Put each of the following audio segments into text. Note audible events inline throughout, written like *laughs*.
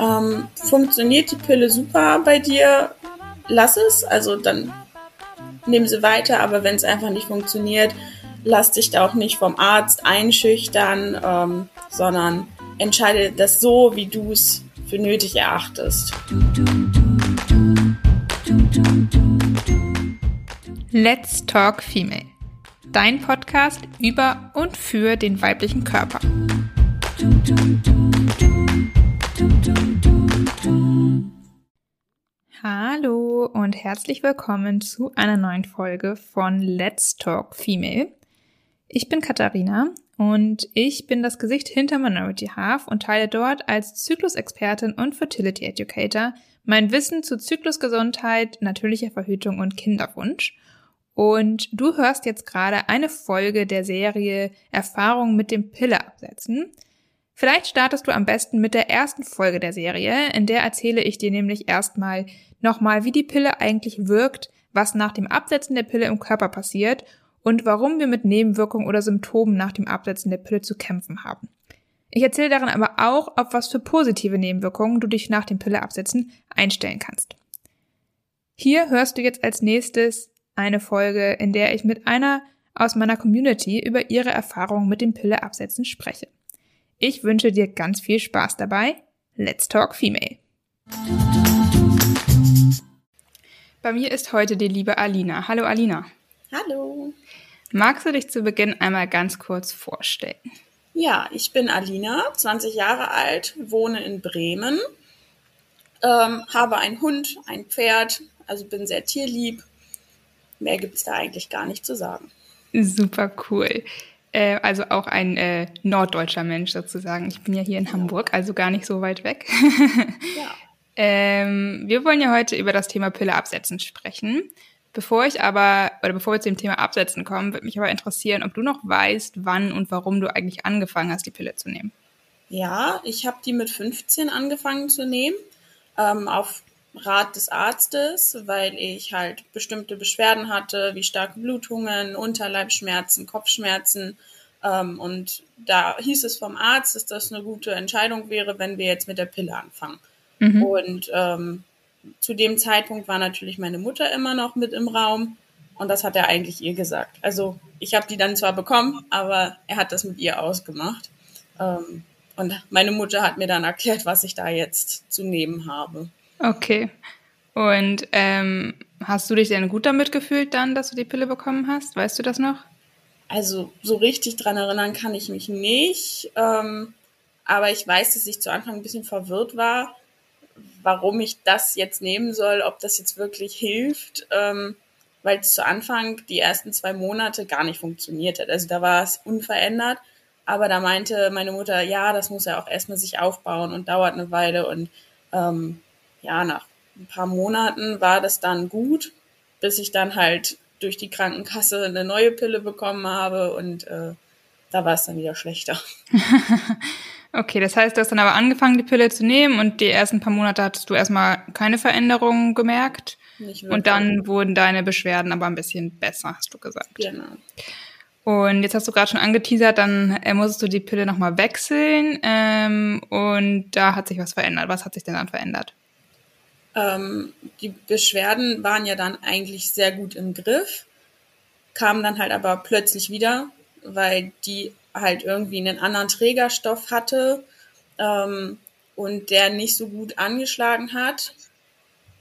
Ähm, funktioniert die Pille super bei dir? Lass es, also dann nehmen sie weiter, aber wenn es einfach nicht funktioniert, lass dich da auch nicht vom Arzt einschüchtern, ähm, sondern entscheide das so, wie du es für nötig erachtest. Let's Talk Female. Dein Podcast über und für den weiblichen Körper. Hallo und herzlich willkommen zu einer neuen Folge von Let's Talk Female. Ich bin Katharina und ich bin das Gesicht hinter Minority Half und teile dort als Zyklusexpertin und Fertility Educator mein Wissen zu Zyklusgesundheit, natürlicher Verhütung und Kinderwunsch. Und du hörst jetzt gerade eine Folge der Serie Erfahrung mit dem Pille absetzen. Vielleicht startest du am besten mit der ersten Folge der Serie, in der erzähle ich dir nämlich erstmal nochmal, wie die Pille eigentlich wirkt, was nach dem Absetzen der Pille im Körper passiert und warum wir mit Nebenwirkungen oder Symptomen nach dem Absetzen der Pille zu kämpfen haben. Ich erzähle darin aber auch, auf was für positive Nebenwirkungen du dich nach dem Pilleabsetzen einstellen kannst. Hier hörst du jetzt als nächstes eine Folge, in der ich mit einer aus meiner Community über ihre Erfahrungen mit dem Pilleabsetzen spreche. Ich wünsche dir ganz viel Spaß dabei. Let's Talk Female. Bei mir ist heute die liebe Alina. Hallo Alina. Hallo. Magst du dich zu Beginn einmal ganz kurz vorstellen? Ja, ich bin Alina, 20 Jahre alt, wohne in Bremen, ähm, habe einen Hund, ein Pferd, also bin sehr tierlieb. Mehr gibt es da eigentlich gar nicht zu sagen. Super cool. Äh, also auch ein äh, norddeutscher Mensch sozusagen. Ich bin ja hier in Hamburg, also gar nicht so weit weg. ja. *laughs* ähm, wir wollen ja heute über das Thema Pille absetzen sprechen. Bevor ich aber, oder bevor wir zu dem Thema Absetzen kommen, würde mich aber interessieren, ob du noch weißt, wann und warum du eigentlich angefangen hast, die Pille zu nehmen. Ja, ich habe die mit 15 angefangen zu nehmen, ähm, auf Rat des Arztes, weil ich halt bestimmte Beschwerden hatte, wie starke Blutungen, Unterleibschmerzen, Kopfschmerzen. Ähm, und da hieß es vom Arzt, dass das eine gute Entscheidung wäre, wenn wir jetzt mit der Pille anfangen. Mhm. Und ähm, zu dem Zeitpunkt war natürlich meine Mutter immer noch mit im Raum und das hat er eigentlich ihr gesagt. Also ich habe die dann zwar bekommen, aber er hat das mit ihr ausgemacht. Ähm, und meine Mutter hat mir dann erklärt, was ich da jetzt zu nehmen habe. Okay. Und ähm, hast du dich denn gut damit gefühlt dann, dass du die Pille bekommen hast? Weißt du das noch? Also so richtig dran erinnern kann ich mich nicht. Ähm, aber ich weiß, dass ich zu Anfang ein bisschen verwirrt war, warum ich das jetzt nehmen soll, ob das jetzt wirklich hilft, ähm, weil es zu Anfang die ersten zwei Monate gar nicht funktioniert hat. Also da war es unverändert, aber da meinte meine Mutter, ja, das muss ja auch erstmal sich aufbauen und dauert eine Weile und ähm, ja, nach ein paar Monaten war das dann gut, bis ich dann halt durch die Krankenkasse eine neue Pille bekommen habe und äh, da war es dann wieder schlechter. *laughs* Okay, das heißt, du hast dann aber angefangen, die Pille zu nehmen und die ersten paar Monate hattest du erstmal keine Veränderungen gemerkt. Und dann wurden deine Beschwerden aber ein bisschen besser, hast du gesagt. Genau. Und jetzt hast du gerade schon angeteasert, dann äh, musstest du die Pille nochmal wechseln ähm, und da hat sich was verändert. Was hat sich denn dann verändert? Ähm, die Beschwerden waren ja dann eigentlich sehr gut im Griff, kamen dann halt aber plötzlich wieder, weil die halt irgendwie einen anderen Trägerstoff hatte ähm, und der nicht so gut angeschlagen hat.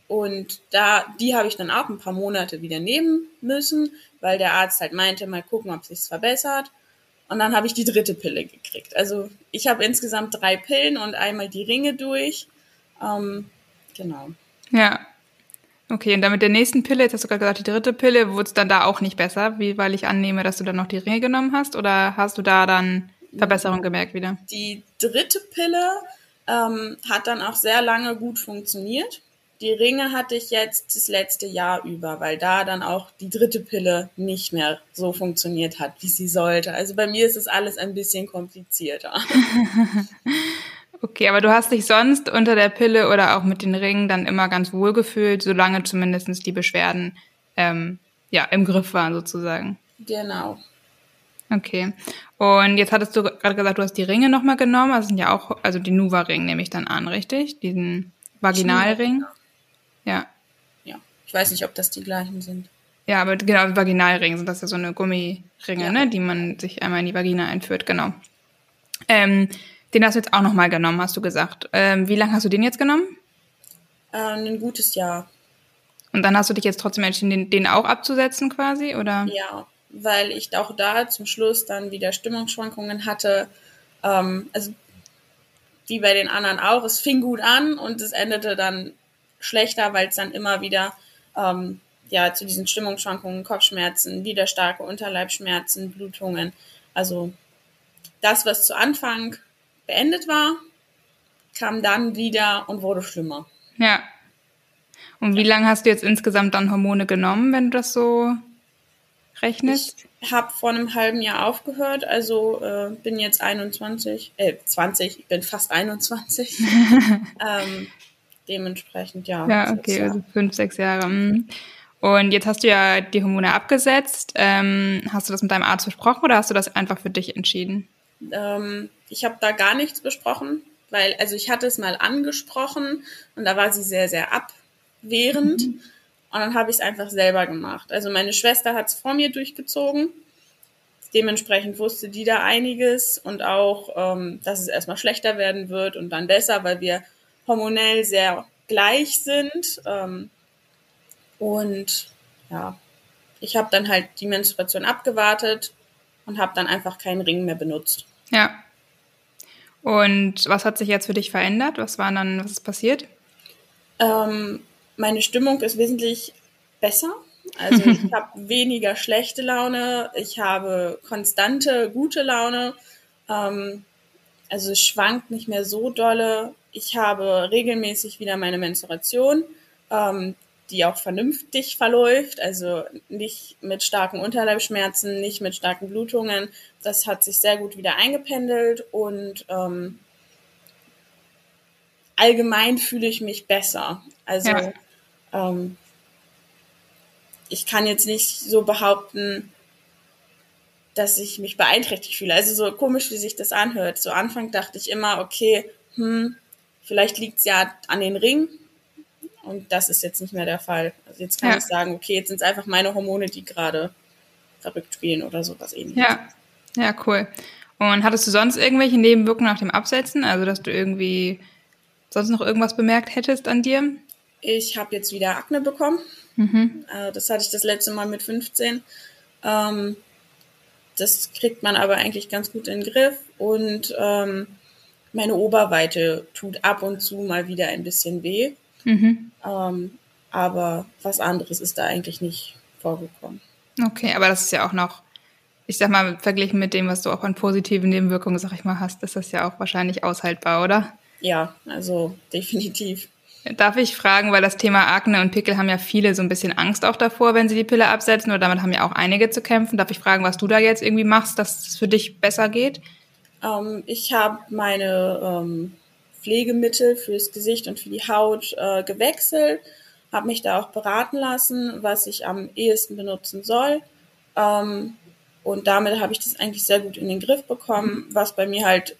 Und da, die habe ich dann auch ein paar Monate wieder nehmen müssen, weil der Arzt halt meinte, mal gucken, ob sich's verbessert. Und dann habe ich die dritte Pille gekriegt. Also ich habe insgesamt drei Pillen und einmal die Ringe durch. Ähm, genau. Ja. Okay, und dann mit der nächsten Pille, jetzt hast du gerade gesagt, die dritte Pille, wurde es dann da auch nicht besser, wie, weil ich annehme, dass du dann noch die Ringe genommen hast? Oder hast du da dann Verbesserung gemerkt wieder? Die dritte Pille ähm, hat dann auch sehr lange gut funktioniert. Die Ringe hatte ich jetzt das letzte Jahr über, weil da dann auch die dritte Pille nicht mehr so funktioniert hat, wie sie sollte. Also bei mir ist es alles ein bisschen komplizierter. *laughs* Okay, aber du hast dich sonst unter der Pille oder auch mit den Ringen dann immer ganz wohl gefühlt, solange zumindest die Beschwerden ähm, ja, im Griff waren sozusagen. Genau. Okay. Und jetzt hattest du gerade gesagt, du hast die Ringe nochmal genommen. Das sind ja auch, also die Nuva-Ring nehme ich dann an, richtig? Diesen Vaginalring. Ja. Ja. Ich weiß nicht, ob das die gleichen sind. Ja, aber genau, Vaginalring sind das ja so eine Gummiringe, ja. ne, die man sich einmal in die Vagina einführt, genau. Ähm, den hast du jetzt auch nochmal genommen, hast du gesagt. Ähm, wie lange hast du den jetzt genommen? Äh, ein gutes Jahr. Und dann hast du dich jetzt trotzdem entschieden, den, den auch abzusetzen quasi, oder? Ja, weil ich auch da zum Schluss dann wieder Stimmungsschwankungen hatte. Ähm, also wie bei den anderen auch, es fing gut an und es endete dann schlechter, weil es dann immer wieder ähm, ja, zu diesen Stimmungsschwankungen, Kopfschmerzen, wieder starke Unterleibschmerzen, Blutungen. Also das, was zu Anfang beendet war, kam dann wieder und wurde schlimmer. Ja. Und wie lange hast du jetzt insgesamt dann Hormone genommen, wenn du das so rechnest? Ich habe vor einem halben Jahr aufgehört, also äh, bin jetzt 21, äh, 20, ich bin fast 21. *laughs* ähm, dementsprechend, ja. Ja, okay, also fünf, sechs Jahre. Mhm. Und jetzt hast du ja die Hormone abgesetzt. Ähm, hast du das mit deinem Arzt besprochen oder hast du das einfach für dich entschieden? Ähm, ich habe da gar nichts besprochen, weil, also ich hatte es mal angesprochen und da war sie sehr, sehr abwehrend. Mhm. Und dann habe ich es einfach selber gemacht. Also meine Schwester hat es vor mir durchgezogen. Dementsprechend wusste die da einiges und auch, ähm, dass es erstmal schlechter werden wird und dann besser, weil wir hormonell sehr gleich sind. Ähm, und ja, ich habe dann halt die Menstruation abgewartet und habe dann einfach keinen Ring mehr benutzt. Ja. Und was hat sich jetzt für dich verändert? Was war dann, was ist passiert? Ähm, meine Stimmung ist wesentlich besser. Also *laughs* ich habe weniger schlechte Laune, ich habe konstante gute Laune. Ähm, also es schwankt nicht mehr so dolle. Ich habe regelmäßig wieder meine Menstruation. Ähm, die auch vernünftig verläuft, also nicht mit starken Unterleibschmerzen, nicht mit starken Blutungen. Das hat sich sehr gut wieder eingependelt und ähm, allgemein fühle ich mich besser. Also ja. ähm, ich kann jetzt nicht so behaupten, dass ich mich beeinträchtigt fühle. Also so komisch, wie sich das anhört. Zu Anfang dachte ich immer, okay, hm, vielleicht liegt es ja an den Ring, und das ist jetzt nicht mehr der Fall. Also jetzt kann ja. ich sagen, okay, jetzt sind es einfach meine Hormone, die gerade verrückt spielen oder sowas ähnliches. Ja, ja, cool. Und hattest du sonst irgendwelche Nebenwirkungen nach dem Absetzen? Also, dass du irgendwie sonst noch irgendwas bemerkt hättest an dir? Ich habe jetzt wieder Akne bekommen. Mhm. Äh, das hatte ich das letzte Mal mit 15. Ähm, das kriegt man aber eigentlich ganz gut in den Griff. Und ähm, meine Oberweite tut ab und zu mal wieder ein bisschen weh. Mhm. Ähm, aber was anderes ist da eigentlich nicht vorgekommen. Okay, aber das ist ja auch noch, ich sag mal, verglichen mit dem, was du auch an positiven Nebenwirkungen, sag ich mal, hast, ist das ja auch wahrscheinlich aushaltbar, oder? Ja, also *laughs* definitiv. Darf ich fragen, weil das Thema Akne und Pickel haben ja viele so ein bisschen Angst auch davor, wenn sie die Pille absetzen, oder damit haben ja auch einige zu kämpfen. Darf ich fragen, was du da jetzt irgendwie machst, dass es für dich besser geht? Ähm, ich habe meine ähm, Pflegemittel fürs Gesicht und für die Haut äh, gewechselt, habe mich da auch beraten lassen, was ich am ehesten benutzen soll. Ähm, und damit habe ich das eigentlich sehr gut in den Griff bekommen. Was bei mir halt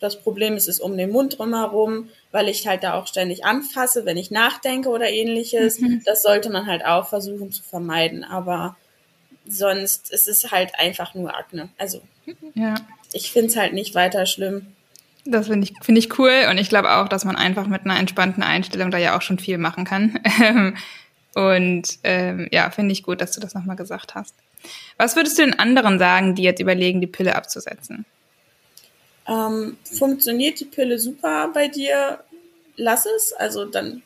das Problem ist, ist um den Mund drumherum, weil ich halt da auch ständig anfasse, wenn ich nachdenke oder ähnliches. Mhm. Das sollte man halt auch versuchen zu vermeiden. Aber sonst ist es halt einfach nur Akne. Also ja. ich finde es halt nicht weiter schlimm. Das finde ich, finde ich cool und ich glaube auch, dass man einfach mit einer entspannten Einstellung da ja auch schon viel machen kann. *laughs* und ähm, ja, finde ich gut, dass du das nochmal gesagt hast. Was würdest du den anderen sagen, die jetzt überlegen, die Pille abzusetzen? Ähm, funktioniert die Pille super bei dir? Lass es. Also dann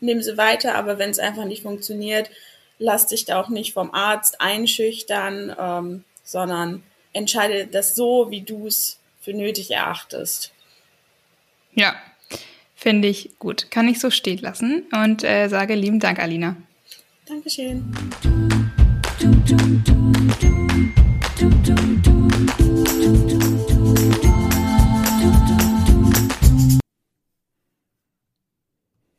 nehmen sie weiter, aber wenn es einfach nicht funktioniert, lass dich da auch nicht vom Arzt einschüchtern, ähm, sondern entscheide das so, wie du es für nötig erachtest. Ja, finde ich gut. Kann ich so stehen lassen und äh, sage lieben Dank, Alina. Dankeschön.